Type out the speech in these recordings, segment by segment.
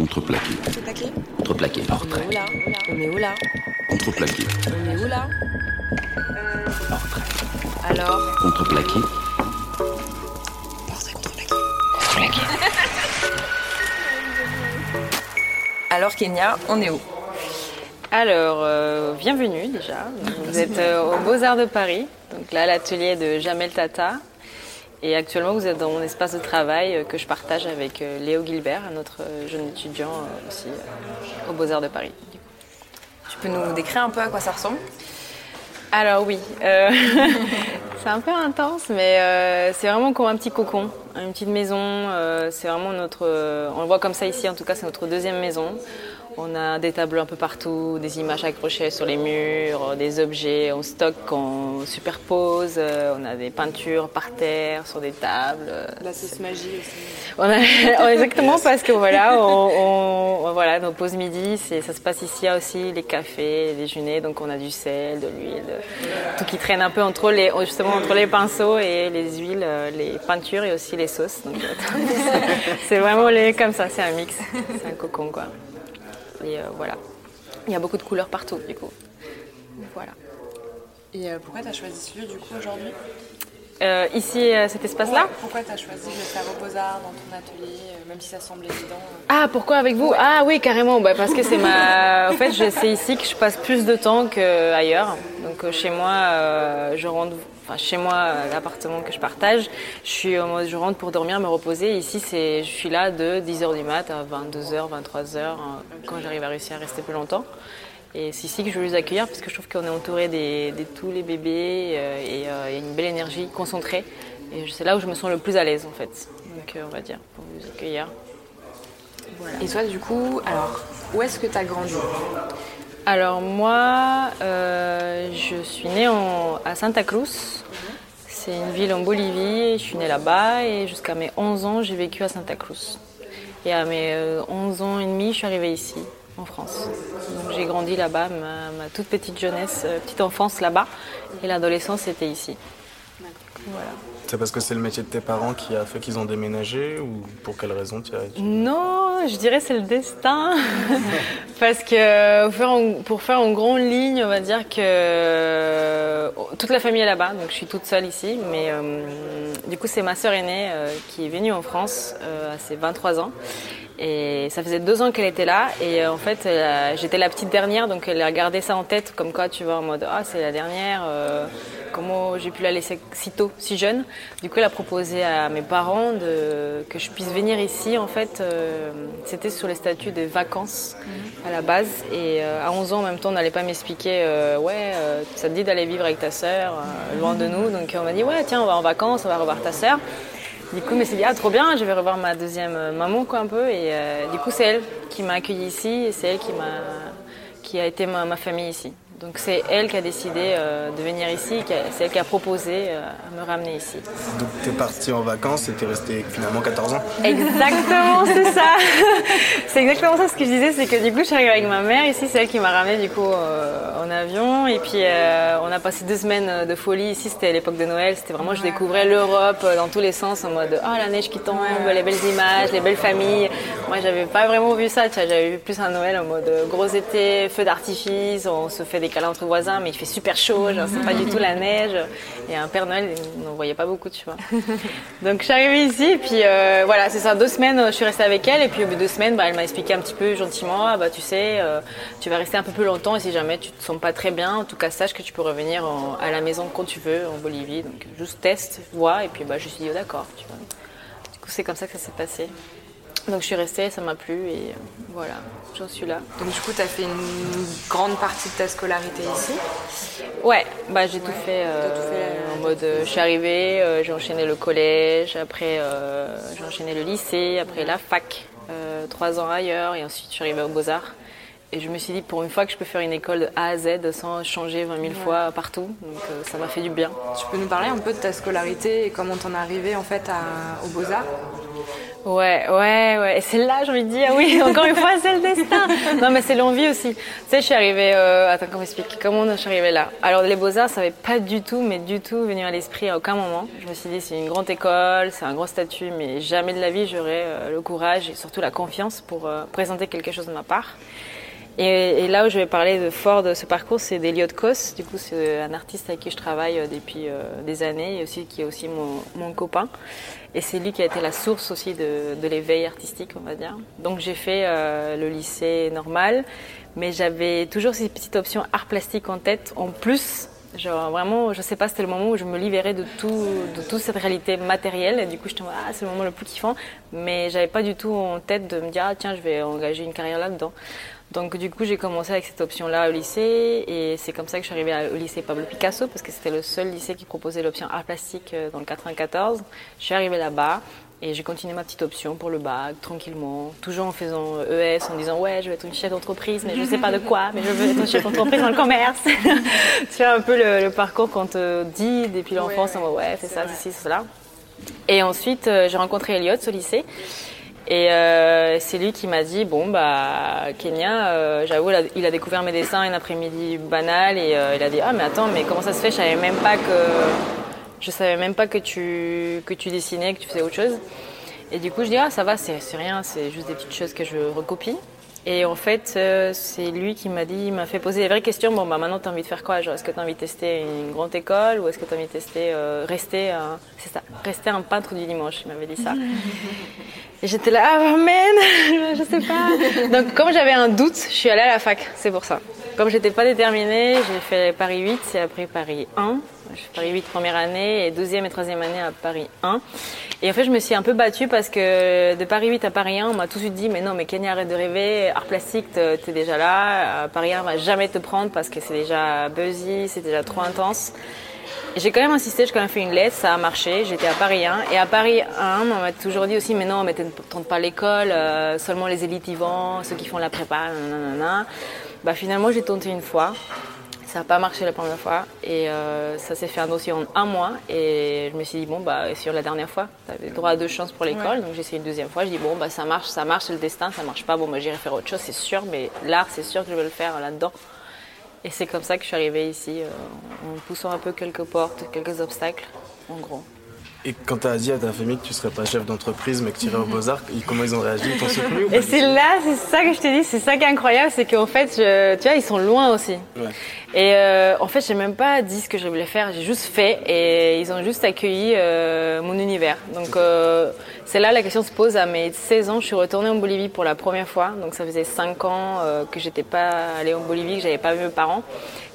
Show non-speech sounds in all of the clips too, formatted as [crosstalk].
Contreplaqué. Contreplaqué Contreplaqué. On est où là On est où là Contreplaqué. On est où là Portrait. Alors Contreplaqué. Portrait contreplaqué. [laughs] Alors Kenya, on est où Alors, euh, bienvenue déjà. Vous êtes euh, aux Beaux-Arts de Paris, donc là, l'atelier de Jamel Tata. Et actuellement, vous êtes dans mon espace de travail euh, que je partage avec euh, Léo Gilbert, un autre euh, jeune étudiant aussi aux Beaux-Arts de Paris. Tu peux nous décrire un peu à quoi ça ressemble? Alors oui, euh, [laughs] c'est un peu intense, mais euh, c'est vraiment comme un petit cocon, une petite maison. euh, c'est vraiment notre, on le voit comme ça ici. En tout cas, c'est notre deuxième maison. On a des tableaux un peu partout, des images accrochées sur les murs, des objets, on stocke, on superpose. euh, on a des peintures par terre, sur des tables. euh, La sauce magie aussi. [laughs] on a- exactement parce que voilà, [laughs] on, on- voilà, nos pauses midi, c'est, ça se passe ici il y a aussi les cafés, les déjeuners, donc on a du sel, de l'huile, de- tout qui traîne un peu entre les, justement entre les pinceaux et les huiles, euh, les peintures et aussi les sauces. [laughs] Euh, c'est vraiment les, comme ça, c'est un mix, c'est un cocon quoi. Et euh, voilà, il y a beaucoup de couleurs partout du coup. Voilà. Et euh, pourquoi tu as choisi ce lieu du coup aujourd'hui? Euh, ici, euh, cet espace-là? Pourquoi tu as choisi de le faire au Beaux-Arts dans ton atelier, euh, même si ça semble évident Ah, pourquoi avec vous? Ah oui, carrément. Bah, parce que c'est ma. [laughs] En fait, c'est ici que je passe plus de temps qu'ailleurs. Donc chez moi, je rentre. Chez moi, euh, l'appartement que je partage, je suis en mode, je rentre pour dormir, me reposer. Ici, c'est, je suis là de 10h du mat à 22h, 23h, euh, quand j'arrive à réussir à rester plus longtemps. Et c'est ici que je veux les accueillir parce que je trouve qu'on est entouré des- tous les bébés euh, et euh, il y a une belle énergie concentrée. Et c'est là où je me sens le plus à l'aise en fait. Donc on va dire, pour vous accueillir. Et toi du coup, alors, où est-ce que tu as grandi? Alors moi, euh, je suis née en- à Santa Cruz. C'est une ville en Bolivie. Je suis née là-bas et jusqu'à mes 11 ans, j'ai vécu à Santa Cruz. Et à mes euh, 11 ans et demi, je suis arrivée ici, en France. Donc j'ai grandi là-bas, ma, ma toute petite jeunesse, euh, petite enfance là-bas. Et l'adolescence, c'était ici. Voilà. C'est parce que c'est le métier de tes parents qui a fait qu'ils ont déménagé ou pour quelle raison tu as Non, je dirais c'est le destin. [laughs] Parce que pour faire en- grande ligne, on va dire que toute la famille est là-bas, donc je suis toute seule ici. Mais euh, du coup, c'est ma sœur aînée euh, qui est venue en France euh, à ses 23 ans. Et ça faisait deux ans qu'elle était là. Et euh, en fait, a- j'étais la petite dernière, donc elle a gardé ça en tête, comme quoi tu vois, en mode Ah, c'est la dernière. euh, comment j'ai pu la laisser si tôt, si jeune. Du coup, elle a proposé à mes parents de, que je puisse venir ici. En fait, euh, c'était sur les statuts des vacances à la base. Et euh, à 11 ans, en même temps, on n'allait pas m'expliquer euh, Ouais, euh, ça te dit d'aller vivre avec ta sœur, euh, loin de nous. Donc on m'a dit Ouais, tiens, on va en vacances, on va revoir ta sœur. Du coup, mais c'est dit, ah, trop bien, je vais revoir ma deuxième euh, maman, quoi, un peu. Et euh, du coup, c'est elle qui m'a accueillie ici et c'est elle qui, m'a, qui a été ma, ma famille ici. Donc, c'est elle qui a décidé euh, de venir ici, c'est elle qui a proposé euh, à me ramener ici. Donc t'es parti en vacances et t'es resté finalement 14 ans Exactement, c'est [laughs] ça. c'est exactement ça ce que je disais, c'est que du coup, je suis arrivée avec ma mère ici, c'est elle qui m'a ramenée du coup euh, en avion. Et puis, euh, on a passé deux semaines de folie ici. C'était à l'époque de Noël. C'était vraiment, je découvrais l'Europe dans tous les sens, en mode oh la neige qui tombe, les belles images, les belles familles. Moi, j'avais pas vraiment vu ça. tu vois, J'avais vu plus un Noël en mode gros été, feu d'artifice, on se fait des câlins entre voisins, mais il fait super chaud. Genre, c'est pas du tout la neige. Et un Père Noël, on n'en voyait pas beaucoup, tu vois. [laughs] Donc je suis arrivée ici et puis euh, voilà, c'est ça, deux semaines, euh, je suis restée avec elle et puis au bout de deux semaines, bah, elle m'a expliqué un petit peu gentiment, ah, bah tu sais, euh, tu vas rester un peu plus longtemps et si jamais tu te sens pas très bien, en tout cas sache que tu peux revenir en- à la maison quand tu veux en Bolivie, donc juste teste, vois et puis bah je suis dit oh, d'accord, tu vois. Du coup c'est comme ça que ça s'est passé. Donc je suis restée, ça m'a plu et euh, voilà, j'en suis là. Donc du coup, tu as fait une grande partie de ta scolarité ici? Ouais, bah j'ai tout fait, euh, en mode euh, je suis arrivée, euh, j'ai enchaîné le collège, après j'ai enchaîné le lycée, après la fac, trois ans ailleurs et ensuite je suis arrivée aux Beaux-Arts. Et je me suis dit pour une fois que je peux faire une école de A à Z sans changer 20 000 fois partout, donc euh, ça m'a fait du bien. Tu peux nous parler un peu de ta scolarité et comment t'en es arrivée en fait à, aux Beaux-Arts? Ouais, ouais, ouais. Et c'est là, j'ai envie de dire, oui, [laughs] encore une fois, c'est le destin. Non, mais c'est l'envie aussi. Tu sais, je suis arrivée. Euh, attends, comment expliquer? Comment je suis arrivée là? Alors, les Beaux-Arts, ça n'avait pas du tout, mais du tout venu à l'esprit à aucun moment. Je me suis dit, c'est une grande école, c'est un gros statut, mais jamais de la vie, j'aurais euh, le courage et surtout la confiance pour euh, présenter quelque chose de ma part. Et, là où je vais parler de fort de ce parcours, c'est d'Eliot Kos. Du coup, c'est un artiste avec qui je travaille euh, depuis euh, des années et aussi qui est aussi mon, copain. Et c'est lui qui a été la source aussi de, l'éveil artistique, on va dire. Donc j'ai fait euh, le lycée normal, mais j'avais toujours ces petites options art plastique en tête, en plus Genre vraiment, je sais pas, c'était le moment où je me libérais de tout, de toute cette réalité matérielle. Et du coup, je me ah, c'est le moment le plus kiffant. Mais j'avais pas du tout en tête de me dire, ah, tiens, je vais engager une carrière là-dedans. Donc du coup, j'ai commencé avec cette option-là au lycée. Et c'est comme ça que je suis arrivée au lycée Pablo Picasso, parce que c'était le seul lycée qui proposait l'option art plastique euh, dans le 94. Je suis arrivée là-bas. Et j'ai continué ma petite option pour le bac, tranquillement, toujours en faisant ES, en disant ouais, je vais être une chef d'entreprise, mais je ne sais pas de quoi, mais je veux être une chef d'entreprise dans le commerce. [laughs] tu vois un peu le, le parcours qu'on te dit depuis l'enfance, ouais, ouais, fais ça, ceci, cela. Et ensuite, euh, j'ai rencontré Elliot au lycée. Et euh, c'est lui qui m'a dit bon bah Kenya, euh, j'avoue, il a découvert mes dessins un après-midi banal et euh, il a dit ah mais attends mais comment ça se fait? Je savais même pas que je savais même pas que tu, que tu dessinais, que tu faisais autre chose. Et du coup, je dis, ah, ça va, c'est rien, c'est juste des petites choses que je recopie. Et en fait, euh, c'est lui qui m'a dit, il m'a fait poser des vraies questions. Bon, bah maintenant, tu as envie de faire quoi Genre, est-ce que tu as envie de tester une grande école ou est-ce que tu as envie de tester, euh, rester, un, c'est ça, rester un peintre du dimanche Il m'avait dit ça. [laughs] Et j'étais là, ah, man, [laughs] je sais pas. Donc, comme j'avais un doute, je suis allée à la fac, c'est pour ça. Comme j'étais pas déterminée, j'ai fait Paris 8 et après Paris 1. Paris 8 première année et deuxième et troisième année à Paris 1. Et en fait, je me suis un peu battue parce que de Paris 8 à Paris 1, on m'a tout de suite dit, mais non, mais Kenya, arrête de rêver, art plastique, t'es déjà là. Paris 1 va jamais te prendre parce que c'est déjà buzzy, c'est déjà trop intense. J'ai quand même insisté, j'ai quand même fait une lettre, ça a marché, j'étais à Paris 1. Et à Paris 1, on m'a toujours dit aussi, mais non, mais tente pas l'école, euh, seulement les élites y vont, ceux qui font la prépa, nanana. Bah finalement, j'ai tenté une fois. Ça n'a pas marché la première fois et euh, ça s'est fait un dossier en un mois et je me suis dit bon bah sur la dernière fois tu avais droit à deux chances pour l'école. Ouais. donc j'ai essayé une deuxième fois. Je dis bon bah ça marche ça marche c'est le destin ça marche pas. Bon bah j'irai faire autre chose c'est sûr mais l'art c'est sûr que je vais le faire là-dedans. Et c'est comme ça que je suis arrivée ici euh, en poussant un peu quelques portes quelques obstacles en gros et quand tu as dit à ta famille que tu serais pas chef d'entreprise mais que tu irais aux Beaux-Arts, comment ils ont réagi? Ils t'ont soutenu Et c'est là, c'est ça que je te dis, c'est ça qui est incroyable, c'est qu'en fait, je, tu vois, ils sont loin aussi. Ouais. Et euh, en fait, j'ai même pas dit ce que je voulais faire, j'ai juste fait et ils ont juste accueilli euh, mon univers. Donc euh, c'est là la question se pose. À mes 16 ans, je suis retournée en Bolivie pour la première fois. Donc ça faisait 5 ans que j'étais pas allée en Bolivie, que j'avais pas vu mes parents.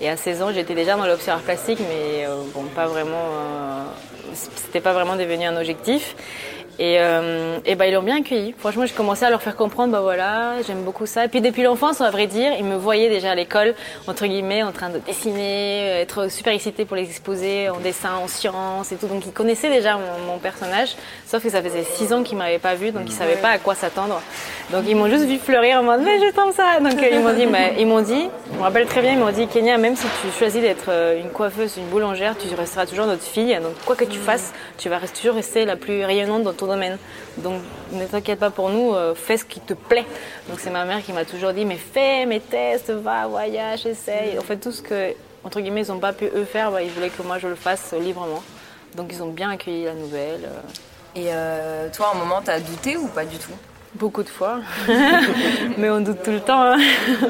Et à 16 ans, j'étais déjà dans art plastique, mais bon, pas vraiment. C'était pas vraiment devenu un objectif. Et, euh, et bah, ils l'ont bien accueilli. Franchement, j'ai commencé à leur faire comprendre, bah voilà, j'aime beaucoup ça. Et puis depuis l'enfance, à vrai dire, ils me voyaient déjà à l'école, entre guillemets, en train de dessiner, être super excités pour les exposer en dessin, en sciences et tout. Donc ils connaissaient déjà mon, personnage, sauf que ça faisait six ans qu'ils m'avaient pas vu, donc ils savaient pas à quoi s'attendre. Donc ils m'ont juste vu fleurir en mode, mais je t'aime ça. Donc ils m'ont dit, ils m'ont dit, je me rappelle très bien, ils m'ont dit, Kenya, même si tu choisis d'être une coiffeuse, une boulangère, tu resteras toujours notre fille. Donc quoi que tu fasses, tu vas toujours rester la plus rayonnante dans ton Donc ne t'inquiète pas pour nous, euh, fais ce qui te plaît. Donc c'est ma mère qui m'a toujours dit mais fais mes tests, va, voyage, essaye. En fait tout ce que entre guillemets ils n'ont pas pu eux faire, bah, ils voulaient que moi je le fasse librement. Donc ils ont bien accueilli la nouvelle. Et euh, toi, à un moment, t'as douté ou pas du tout? Beaucoup de fois, [laughs] mais on doute tout le temps. Hein. [laughs]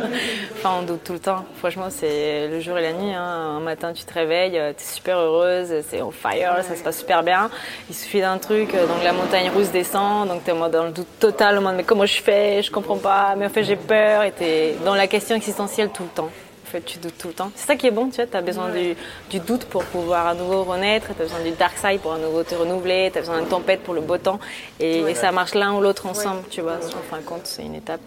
enfin, on doute tout le temps. Franchement, c'est le jour et la nuit. Hein. Un matin, tu te réveilles, tu es super heureuse, c'est on fire, ça se passe super bien. Il suffit d'un truc, donc la montagne russe descend, donc tu es dans le doute total, au mode mais comment je fais? Je comprends pas, mais en fait j'ai peur, et tu es dans la question existentielle tout le temps. Tu doutes tout le temps. C'est ça qui est bon, tu vois, tu as besoin ouais. du, du, doute pour pouvoir à nouveau renaître, tu as besoin du dark side pour à nouveau te renouveler, tu as besoin d'une tempête pour le beau temps, et, ouais. et ça marche l'un ou l'autre ensemble, ouais. tu vois. En fin de compte, c'est une étape.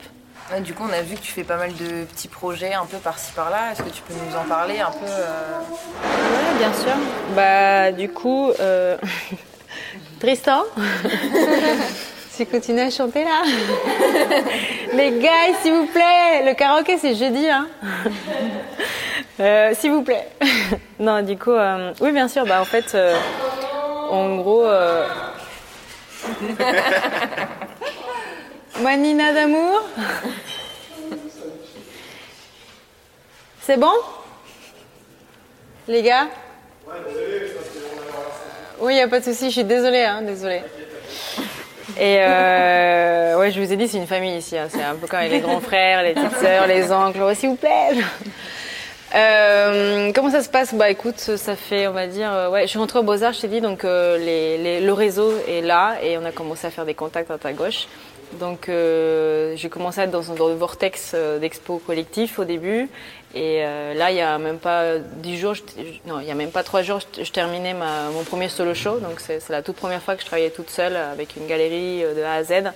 Du coup, on a vu que tu fais pas mal de petits projets un peu par-ci par-là. Est-ce que tu peux nous en parler un peu euh... Oui, bien sûr. Bah, du coup, euh... [laughs] Tristan [laughs] Tu continues à chanter là [laughs] Les gars, s'il vous plaît, le karaoké c'est jeudi, hein [laughs] euh, S'il vous plaît. [laughs] non, du coup, euh, oui, bien sûr. Bah, en fait, euh, en gros. Manina d'amour C'est bon? Les gars? Oui, il n'y a pas de souci, je suis désolée, hein, désolée. Et euh, ouais, je vous ai dit, c'est une famille ici. hein. C'est un peu comme les grands frères, les petites sœurs, les oncles. Oh, S'il vous plaît. Euh, comment ça se passe? Bah écoute, ça fait, on va dire, euh, ouais, je suis rentrée au Beaux-Arts, je t'ai dit, donc euh, le réseau est là et on a commencé à faire des contacts à ta gauche. Donc euh, j'ai commencé à être dans, un- le vortex euh, d'expo collectif au début. Et euh, là, il y a même pas dix jours, non, il y a même pas trois jours, je, terminais mon premier solo show. Donc c'est la toute première fois que je travaillais toute seule avec une galerie de A à Z.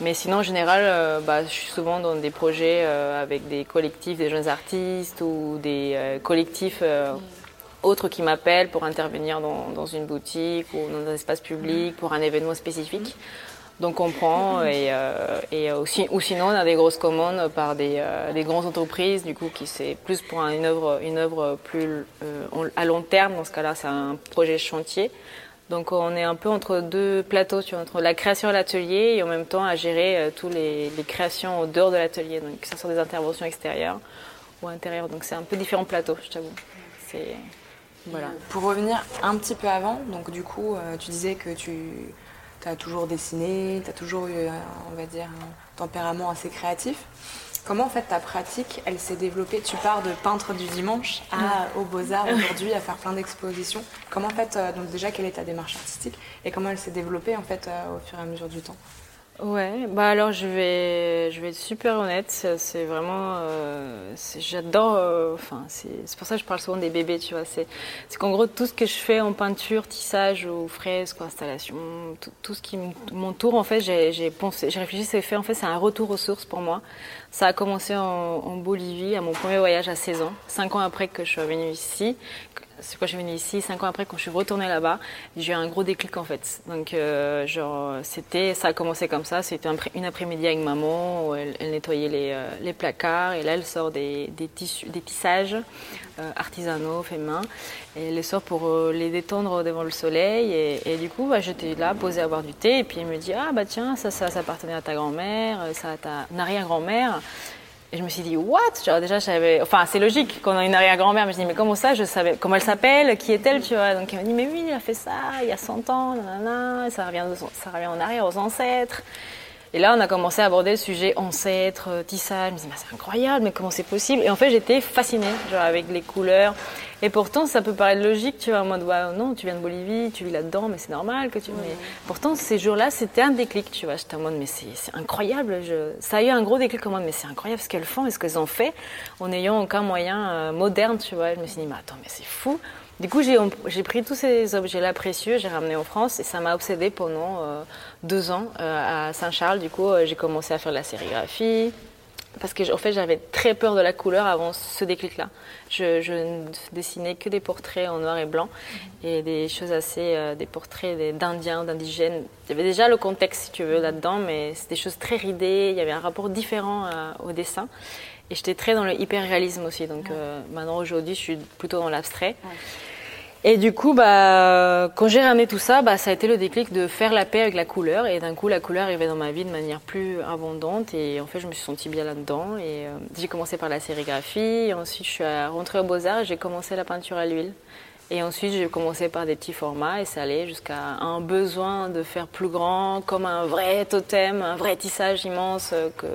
Mais sinon, en général, bah, je suis souvent dans des projets avec des collectifs, des jeunes artistes ou des collectifs autres qui m'appellent pour intervenir dans une boutique ou dans un espace public pour un événement spécifique. Donc on prend et, euh, et aussi, ou sinon on a des grosses commandes par des, euh, des grandes entreprises du coup qui c'est plus pour un- une œuvre une œuvre plus euh, à long terme. Dans ce cas-là c'est un projet chantier. Donc on est un peu entre deux plateaux tu entre la création à l'atelier et en même temps à gérer euh, tous les, les créations au dehors de l'atelier. Donc ce soit des interventions extérieures ou intérieures. Donc c'est un peu différents plateaux je t'avoue. C'est voilà. Pour revenir un petit peu avant, donc du coup, euh, tu disais que tu as toujours dessiné, tu as toujours eu, euh, on va dire, un tempérament assez créatif. Comment en fait ta pratique, elle s'est développée? Tu pars de peintre du dimanche à, au Beaux-Arts aujourd'hui, à faire plein d'expositions. Comment en fait, euh, donc déjà, quelle est ta démarche artistique et comment elle s'est développée en fait euh, au fur et à mesure du temps? Ouais, bah alors je vais, je vais être super honnête, c'est vraiment, euh, j'adore, euh, enfin c'est pour ça que je parle souvent des bébés, tu vois, c'est qu'en gros tout ce que je fais en peinture, tissage ou fresque ou installation, tout, ce qui m'entoure en fait, j'ai pensé, j'ai réfléchi, c'est fait en fait c'est un retour aux sources pour moi. Ça a commencé en, en Bolivie à mon premier voyage à 16 ans, 5 ans après que je suis venue ici. C'est quand je suis venue ici, 5 ans après quand je suis retournée là-bas, j'ai eu un gros déclic en fait. Donc euh, genre c'était, ça a commencé comme ça, c'était une après-midi avec maman, où elle, nettoyait les, euh, les placards et là elle sort des, tissus, des tissages euh, artisanaux, faits main, et elle les sort pour les détendre devant le soleil et, et du coup bah, j'étais là posée à boire du thé et puis elle me dit ah bah tiens ça ça, ça appartenait à ta grand-mère, ça à ta arrière-grand-mère. Et je me suis dit, what? Déjà, j'avais. Enfin, c'est logique qu'on a une arrière-grand-mère. Mais je dis, mais comment ça Je savais. Comment elle s'appelle? Qui est-elle Tu vois? Donc, elle m'a dit, mais oui, elle a fait ça il y a 100 ans, nanana, ça revient, ça revient en arrière aux ancêtres. Et là, on a commencé à aborder le sujet ancêtres, euh, tissage. Je me disais, c'est incroyable, mais comment c'est possible? Et en fait, j'étais fascinée, genre, avec les couleurs. Et pourtant, ça peut paraître logique, tu vois, en mode, ouais, non, tu viens de Bolivie, tu vis là-dedans, mais c'est normal que tu. Mais pourtant, ces jours-là, c'était un déclic, tu vois. J'étais en mode, mais c'est c'est incroyable. Je... Ça a eu un gros déclic en mode, mais c'est incroyable ce qu'elles font et ce qu'elles ont fait en n'ayant aucun moyen euh, moderne, tu vois. Je me suis dit, mais attends, mais c'est fou. Du coup, j'ai pris tous ces objets-là précieux, j'ai ramené en France et ça m'a obsédée pendant euh, deux ans euh, à Saint-Charles. Du coup, euh, j'ai commencé à faire de la sérigraphie. Parce que, fait, j'avais très peur de la couleur avant ce déclic-là. Je, ne dessinais que des portraits en noir et blanc et des choses assez, des portraits d'Indiens, d'indigènes. Il y avait déjà le contexte, si tu veux, là-dedans, mais c'est des choses très ridées. Il y avait un rapport différent au dessin. Et j'étais très dans le hyper-réalisme aussi. Donc euh, maintenant, aujourd'hui, je suis plutôt dans l'abstrait. Et du coup, bah, quand j'ai ramené tout ça, bah, ça a été le déclic de faire la paix avec la couleur. Et d'un coup, la couleur arrivait dans ma vie de manière plus abondante. Et en fait, je me suis sentie bien là-dedans. Et euh, j'ai commencé par la sérigraphie. Et ensuite, je suis rentrée au Beaux-Arts et j'ai commencé la peinture à l'huile. Et ensuite, j'ai commencé par des petits formats et ça allait jusqu'à un besoin de faire plus grand, comme un vrai totem, un vrai tissage immense euh, que,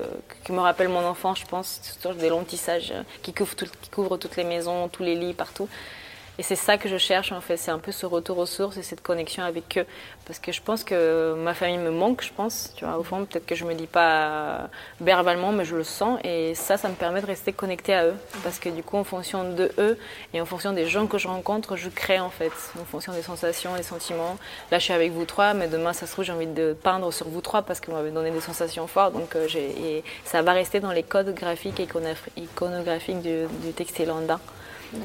qui me rappelle mon enfance, je pense. Surtout des longs tissages euh, qui couvrent, tout- qui couvrent toutes les maisons, tous les lits, partout. Et c'est ça que je cherche en fait, c'est un peu ce retour aux sources et cette connexion avec eux. Parce que je pense que ma famille me manque, je pense, tu vois, au fond, peut-être que je me dis pas verbalement, mais je le sens. Et ça, ça me permet de rester connectée à eux. Parce que du coup, en fonction de eux et en fonction des gens que je rencontre, je crée en fait, en fonction des sensations, des sentiments. Là, je suis avec vous trois, mais demain, ça se trouve, j'ai envie de peindre sur vous trois parce que vous m'avez donné des sensations fortes. Donc, euh, et ça va rester dans les codes graphiques et iconograph- iconographiques du, du textile andin.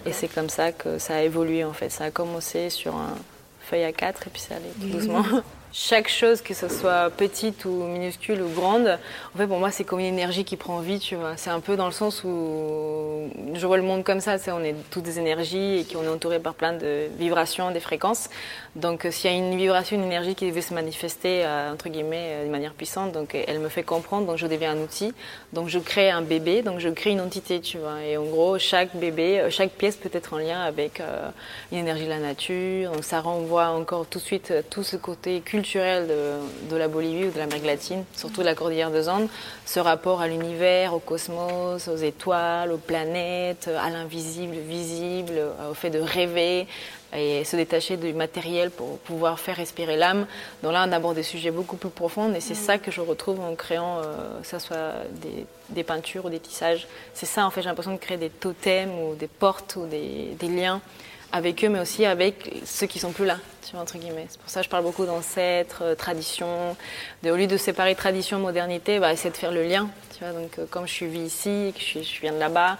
Et c'est comme ça que ça a évolué en fait. Ça a commencé sur un feuille à 4 et puis ça allait tout doucement. [laughs] chaque chose, que ce soit petite ou minuscule ou grande, en fait, pour moi, c'est comme une énergie qui prend vie, tu vois. C'est un peu dans le sens où je vois le monde comme ça, c'est on est toutes des énergies et qu'on est entouré par plein de vibrations, des fréquences. Donc, euh, s'il y a une vibration, une énergie qui veut se manifester, euh, entre guillemets, euh, de manière puissante, donc elle me fait comprendre, donc je deviens un outil. Donc, je crée un bébé, donc je crée une entité, tu vois. Et en gros, chaque bébé, chaque pièce peut être en lien avec une énergie de la nature. Donc, ça renvoie encore tout de suite tout ce côté culturel de, la Bolivie ou de l'Amérique latine, surtout de la cordillère de Andes, ce rapport à l'univers, au cosmos, aux étoiles, aux planètes, à l'invisible, visible, au fait de rêver, et se détacher du matériel pour pouvoir faire respirer l'âme. Donc là, on aborde des sujets beaucoup plus profonds et c'est ça que je retrouve en créant, euh, que ce soit des, peintures ou des tissages. C'est ça, en fait, j'ai l'impression de créer des totems ou des portes ou des, liens avec eux, mais aussi avec ceux qui sont plus là, tu vois, entre guillemets. C'est pour ça que je parle beaucoup d'ancêtres, euh, traditions. De, au lieu de séparer tradition, modernité, bah, essayer de faire le lien. Tu vois, donc, euh, comme je suis vie ici, que je, je viens de là-bas,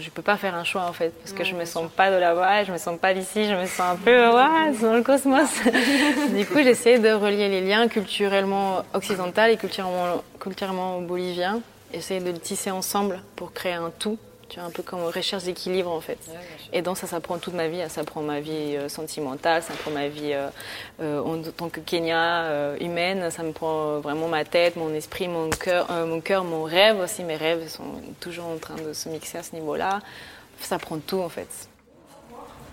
je peux pas faire un choix en fait parce que je me sens pas de là-bas, je me sens pas d'ici, je me sens un peu ouais, dans le cosmos. [laughs] du coup, j'essaie de relier les liens culturellement occidental et culturellement, culturellement bolivien, essayer de le tisser ensemble pour créer un tout tu vois, un peu comme recherche d'équilibre en fait. et donc ça, ça prend toute ma vie. Ça prend ma vie euh, sentimentale, ça prend ma vie euh, euh, en tant que Kenya humaine, ça me prend vraiment ma tête, mon esprit, mon cœur, mon cœur, mon rêve aussi. Mes rêves sont toujours en train de se mixer à ce niveau-là. Ça prend tout en fait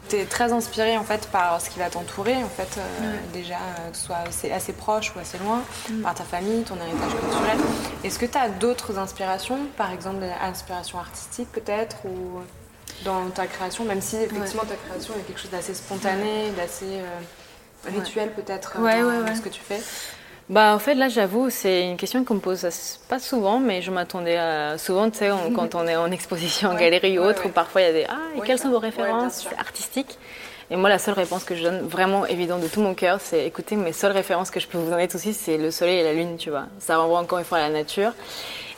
tu es très inspiré en fait par ce qui va t'entourer en fait euh, déjà euh, que ce soit assez, assez, proche ou assez loin mm. par ta famille ton héritage culturel. Est-ce que tu as d'autres inspirations par exemple inspiration artistique peut-être ou dans ta création même si effectivement ta création est quelque chose d'assez spontané d'assez euh, rituel peut-être dans ce que tu fais? Bah, en fait, là, j'avoue, c'est une question qu'on me pose pas souvent, mais je m'attendais à. Souvent, tu sais, [laughs] quand on est en exposition en galerie ou autre, parfois il y a des Ah, et quelles sont vos références artistiques? Et moi, la seule réponse que je donne, vraiment évidente de tout mon cœur, c'est écoutez, mes seules références que je peux vous donner suite, c'est le soleil et la lune, tu vois. Ça renvoie encore une fois à la nature.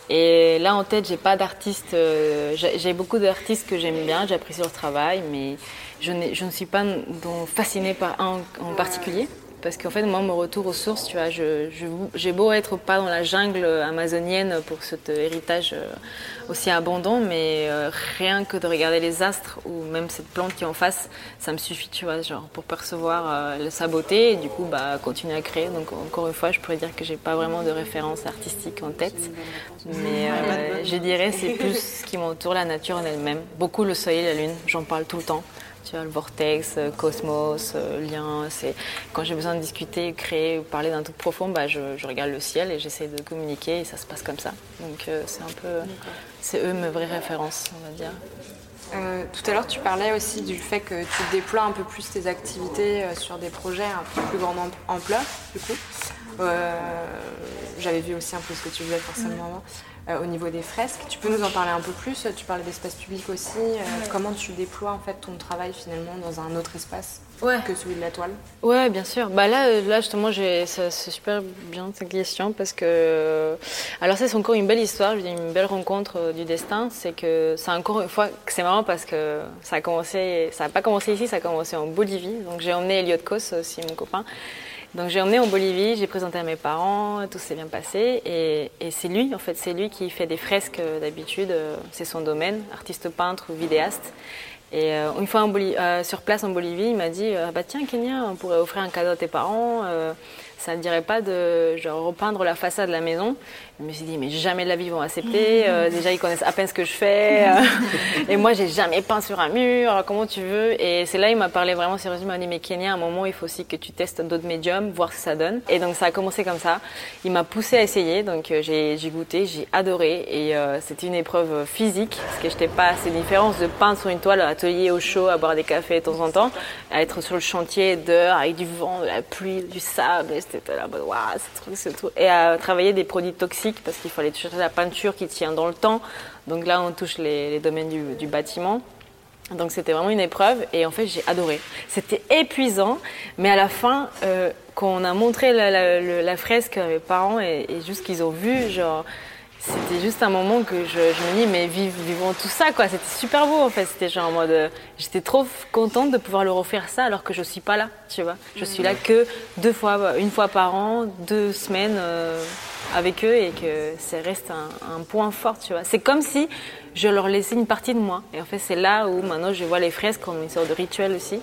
Et là, en tête, j'ai pas d'artistes. Euh, j'ai beaucoup d'artistes que j'aime bien, j'apprécie leur travail, mais je, je, ne suis pas fascinée par un en particulier. Parce qu'en fait, moi, mon retour aux sources, tu vois, j'ai beau être pas dans la jungle amazonienne pour cet héritage euh, aussi abondant, mais euh, rien que de regarder les astres ou même cette plante qui est en face, ça me suffit, tu vois, genre pour percevoir euh, sa beauté et du coup, bah, continuer à créer. Donc, encore une fois, je pourrais dire que j'ai pas vraiment de référence artistique en tête, mais je dirais c'est plus ce qui m'entoure, la nature en elle-même. Beaucoup le soleil, la lune, j'en parle tout le temps. Tu vois, le vortex, euh, cosmos, euh, lien. C'est quand j'ai besoin de discuter, créer ou parler d'un truc profond, bah, je, regarde le ciel et j'essaie de communiquer et ça se passe comme ça. Donc euh, c'est un peu, c'est eux mes vraies références, on va dire. tout à l'heure, tu parlais aussi du fait que tu déploies un peu plus tes activités sur des projets un peu plus grande ampleur, du coup. J'avais vu aussi un peu ce que tu faisais forcément euh, au niveau des fresques. Tu peux nous en parler un peu plus? Tu parlais d'espace public aussi. Euh, comment tu déploies en fait ton travail finalement dans un autre espace que celui de la toile? Ouais, bien sûr. Bah là, euh, là justement, c'est super bien cette question parce que alors ça c'est encore une belle histoire, une belle rencontre du destin. C'est que c'est encore une fois c'est marrant parce que ça a commencé, ça n'a pas commencé ici, ça a commencé en Bolivie. Donc j'ai emmené Elliot Kos aussi mon copain. Donc j'ai emmené en Bolivie, j'ai présenté à mes parents, tout s'est bien passé. Et, c'est lui, en fait, c'est lui qui fait des fresques euh, d'habitude, euh, c'est son domaine, artiste peintre ou vidéaste. Et euh, une fois sur place en Bolivie, il m'a dit ah bah tiens Kenya, on pourrait offrir un cadeau à tes parents ça ne dirait pas de genre, repeindre la façade de la maison. Je me suis dit, mais jamais de la vie ils vont accepter. [laughs] Euh, déjà, ils connaissent à peine ce que je fais. Euh, [laughs] et moi, j'ai jamais peint sur un mur. comment tu veux Et c'est là, il m'a parlé vraiment sérieusement. Il m'a dit, mais Kenya, à un moment, il faut aussi que tu testes d'autres médiums, voir ce que ça donne. Et donc, ça a commencé comme ça. Il m'a poussé à essayer. Donc, euh, j'ai goûté, j'ai adoré. Et c'était une épreuve physique. Parce que je n'étais pas assez différence de peindre sur une toile, à atelier au chaud, à boire des cafés de temps en temps, à être sur le chantier dehors avec du vent, de la pluie, du sable là, waouh, c'est trop, c'est trop. Et à travailler des produits toxiques parce qu'il fallait chercher la peinture qui tient dans le temps. Donc là, on touche les, domaines du, bâtiment. Donc c'était vraiment une épreuve et en fait j'ai adoré. C'était épuisant, mais à la fin, euh, quand on a montré la, fresque à mes parents et, juste qu'ils ont vu, genre c'était juste un moment que je, je me dis, mais vive- vivons tout ça, quoi. C'était super beau, en fait. C'était genre en mode. euh, J'étais trop contente de pouvoir leur offrir ça alors que je suis pas là, tu vois. Je suis là que deux fois, une fois par an, deux semaines euh, avec eux et que ça reste un, point fort, tu vois. C'est comme si je leur laissais une partie de moi. Et en fait, c'est là où maintenant je vois les fresques comme une sorte de rituel aussi.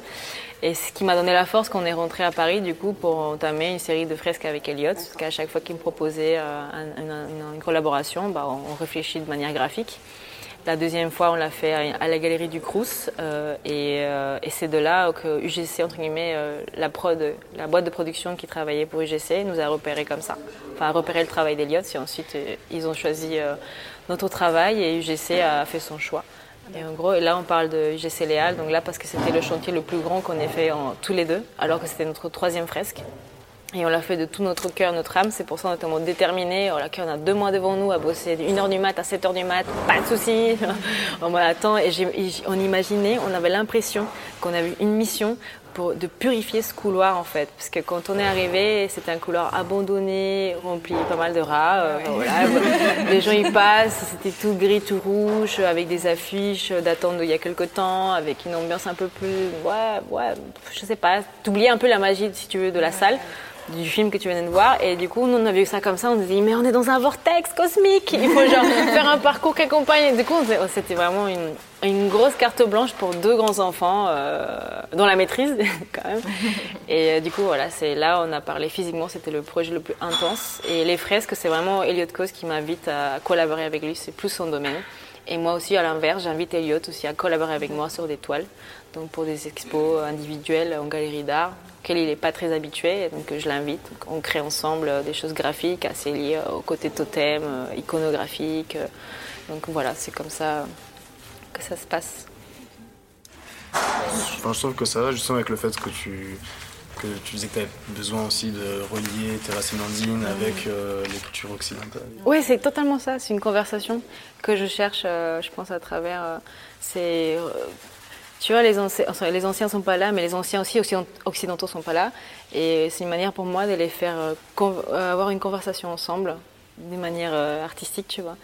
Et ce qui m'a donné la force quand on est rentré à Paris, du coup, pour entamer une série de fresques avec Elliot. Parce qu'à chaque fois qu'il me proposait euh, un- une, collaboration, bah, on réfléchit de manière graphique. La deuxième fois, on l'a fait à, la galerie du Crous. euh, et euh, et c'est de là que UGC, entre guillemets, euh, la, boîte de production qui travaillait pour UGC, nous a repéré comme ça. Enfin, a repéré le travail d'Elliot. Et ensuite, ils ont choisi notre travail et UGC a fait son choix. Et en gros, là, on parle de UGC Léal. Donc là, parce que c'était le chantier le plus grand qu'on ait fait en, tous les deux, alors que c'était notre troisième fresque. Et on l'a fait de tout notre cœur, notre âme. C'est pour ça qu'on est tellement déterminés. Oh là, on a deux mois devant nous à bosser de 1h du mat à 7h du mat. Pas de soucis. [laughs] on attend. Et, on imaginait, on avait l'impression qu'on avait une mission pour, de purifier ce couloir en fait. Parce que quand on est arrivé, c'était un couloir abandonné, rempli pas mal de rats. euh, voilà. Les gens y passent, c'était tout gris, tout rouge, avec des affiches datant d'il y a quelques temps, avec une ambiance un peu plus, ouais, ouais, je sais pas, t'oubliais un peu la magie, si tu veux, de la salle du film que tu venais de voir. Et du coup nous on a vu ça comme ça. On s'est dit mais on est dans un vortex cosmique. Il faut genre [laughs] faire un parcours qui accompagne. Et du coup c'était vraiment une, une grosse carte blanche pour deux grands enfants euh, dont la maîtrise [laughs] quand même. [laughs] Et euh, du coup voilà c'est là on a parlé physiquement. C'était le projet le plus intense. Et les fresques c'est vraiment Elliot Cause qui m'invite à collaborer avec lui. C'est plus son domaine et moi aussi, à l'inverse, j'invite Elliot aussi à collaborer avec moi sur des toiles, donc pour des expos individuelles en galerie d'art, auxquelles il n'est pas très habitué, donc je l'invite. On crée ensemble des choses graphiques assez liées au côté totem, euh, iconographique. Donc voilà, c'est comme ça que ça se passe. Je trouve que ça va justement avec le fait que tu, que tu disais que tu avais besoin aussi de relier tes racines andines avec euh, les cultures occidentales. Oui, c'est totalement ça. C'est une conversation que je cherche, euh, je pense, à travers. euh, c'est, euh, tu vois, les, anciens, enfin, les anciens sont pas là, mais les anciens aussi occident- occidentaux sont pas là. Et c'est une manière pour moi de les faire avoir une conversation ensemble, d'une manière euh, artistique, tu vois.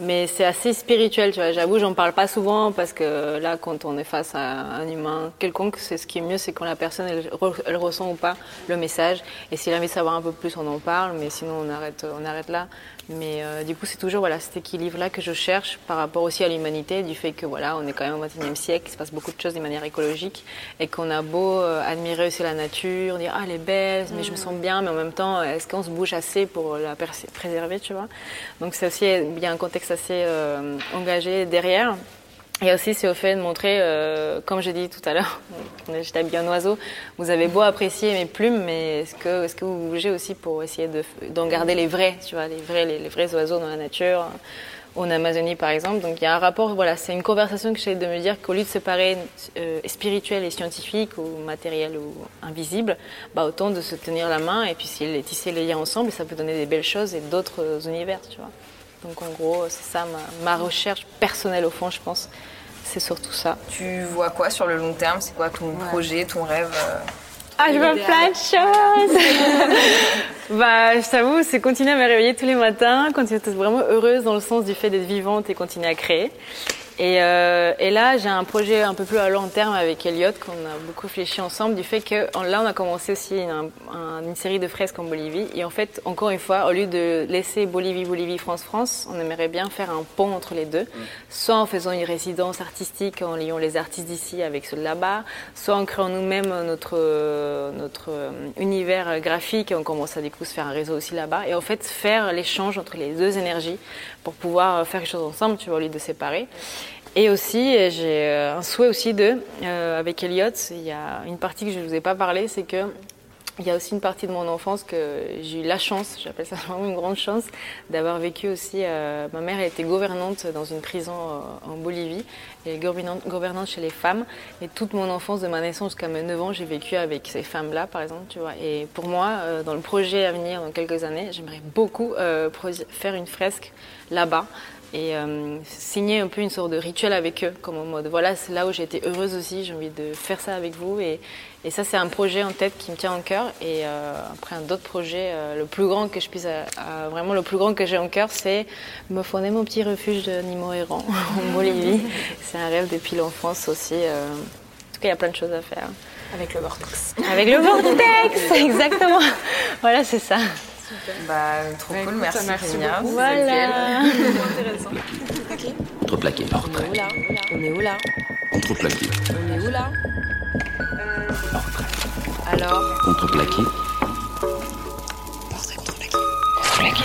Mais c'est assez spirituel, tu vois. J'avoue, j'en parle pas souvent parce que là, quand on est face à un humain quelconque, c'est ce qui est mieux, c'est quand la personne elle, re- elle ressent ou pas le message. Et s'il a envie de savoir un peu plus, on en parle. Mais sinon, on arrête, on arrête là. Mais euh, du coup, c'est toujours voilà cet équilibre-là que je cherche par rapport aussi à l'humanité, du fait que voilà, on est quand même au XXIe siècle, il se passe beaucoup de choses de manière écologique, et qu'on a beau euh, admirer aussi la nature, dire ah elle est belle, mais je me sens bien, mais en même temps, est-ce qu'on se bouge assez pour la préserver, tu vois? Donc c'est aussi il y a un contexte assez euh, engagé derrière. Et aussi, c'est au fait de montrer, euh, comme j'ai dit tout à l'heure, [laughs] j'étais habillée en oiseau, vous avez beau apprécier mes plumes, mais est-ce que, est-ce que vous bougez aussi pour essayer de, d'en garder les vrais, tu vois, les vrais, les, vrais oiseaux dans la nature, en Amazonie par exemple. Donc il y a un rapport, voilà, c'est une conversation que j'essaie de me dire qu'au lieu de séparer euh, spirituel et scientifique, ou matériel ou invisible, bah, autant de se tenir la main et puis les tisser les liens ensemble, ça peut donner des belles choses et d'autres euh, univers, tu vois. Donc en gros, c'est ça ma, ma recherche personnelle au fond, je pense. C'est surtout ça. Tu vois quoi sur le long terme? C'est quoi ton projet, ton rêve euh Ah, je vois plein de choses [laughs] Bah, je t'avoue, c'est continuer à me réveiller tous les matins, continuer à être vraiment heureuse dans le sens du fait d'être vivante et continuer à créer. Et, euh, et là, j'ai un projet un peu plus à long terme avec Elliot, qu'on a beaucoup réfléchi ensemble, du fait que là, on a commencé aussi une, un- une série de fresques en Bolivie. Et en fait, encore une fois, au lieu de laisser Bolivie, Bolivie, France, France, on aimerait bien faire un pont entre les deux, soit en faisant une résidence artistique, en liant les artistes d'ici avec ceux de là-bas, soit en créant nous-mêmes notre, notre euh, univers graphique, et on commence à du coup se faire un réseau aussi là-bas. Et en fait, faire l'échange entre les deux énergies pour pouvoir faire quelque chose ensemble, tu vois, au lieu de séparer. Et aussi, j'ai euh, un souhait aussi de, euh, avec Elliot, il y a une partie que je ne vous ai pas parlé, c'est que il y a aussi une partie de mon enfance que j'ai eu la chance, j'appelle ça [laughs] vraiment une grande chance, d'avoir vécu aussi. euh, ma mère était gouvernante dans une prison en Bolivie, et gouvernante, gouvernante chez les femmes. Et toute mon enfance, de ma naissance jusqu'à mes 9 ans, j'ai vécu avec ces femmes-là, par exemple, tu vois. Et pour moi, dans le projet à venir, dans quelques années, j'aimerais beaucoup faire une fresque là-bas, et euh, signer un peu une sorte de rituel avec eux, comme en mode voilà, c'est là où j'ai été heureuse aussi, j'ai envie de faire ça avec vous. Et, et ça, c'est un projet en tête qui me tient en cœur. Et euh, après, un autre projet, euh, le plus grand que je puisse, vraiment le plus grand que j'ai en cœur, c'est me fonder mon petit refuge d'animaux errants [laughs] en Bolivie. C'est un rêve depuis l'enfance aussi. En tout cas, il y a plein de choses à faire. Avec le vortex. Avec le vortex, [laughs] exactement. Voilà, c'est ça. Bah, trop ouais, cool, écoute, merci, merci beaucoup. Voilà. [laughs] intéressant. Okay. Contreplaqué, la retraite. On est où là? Contreplaqué. On est où là? Euh... La retraite. Alors Contreplaqué. Contreplaqué. Contreplaqué.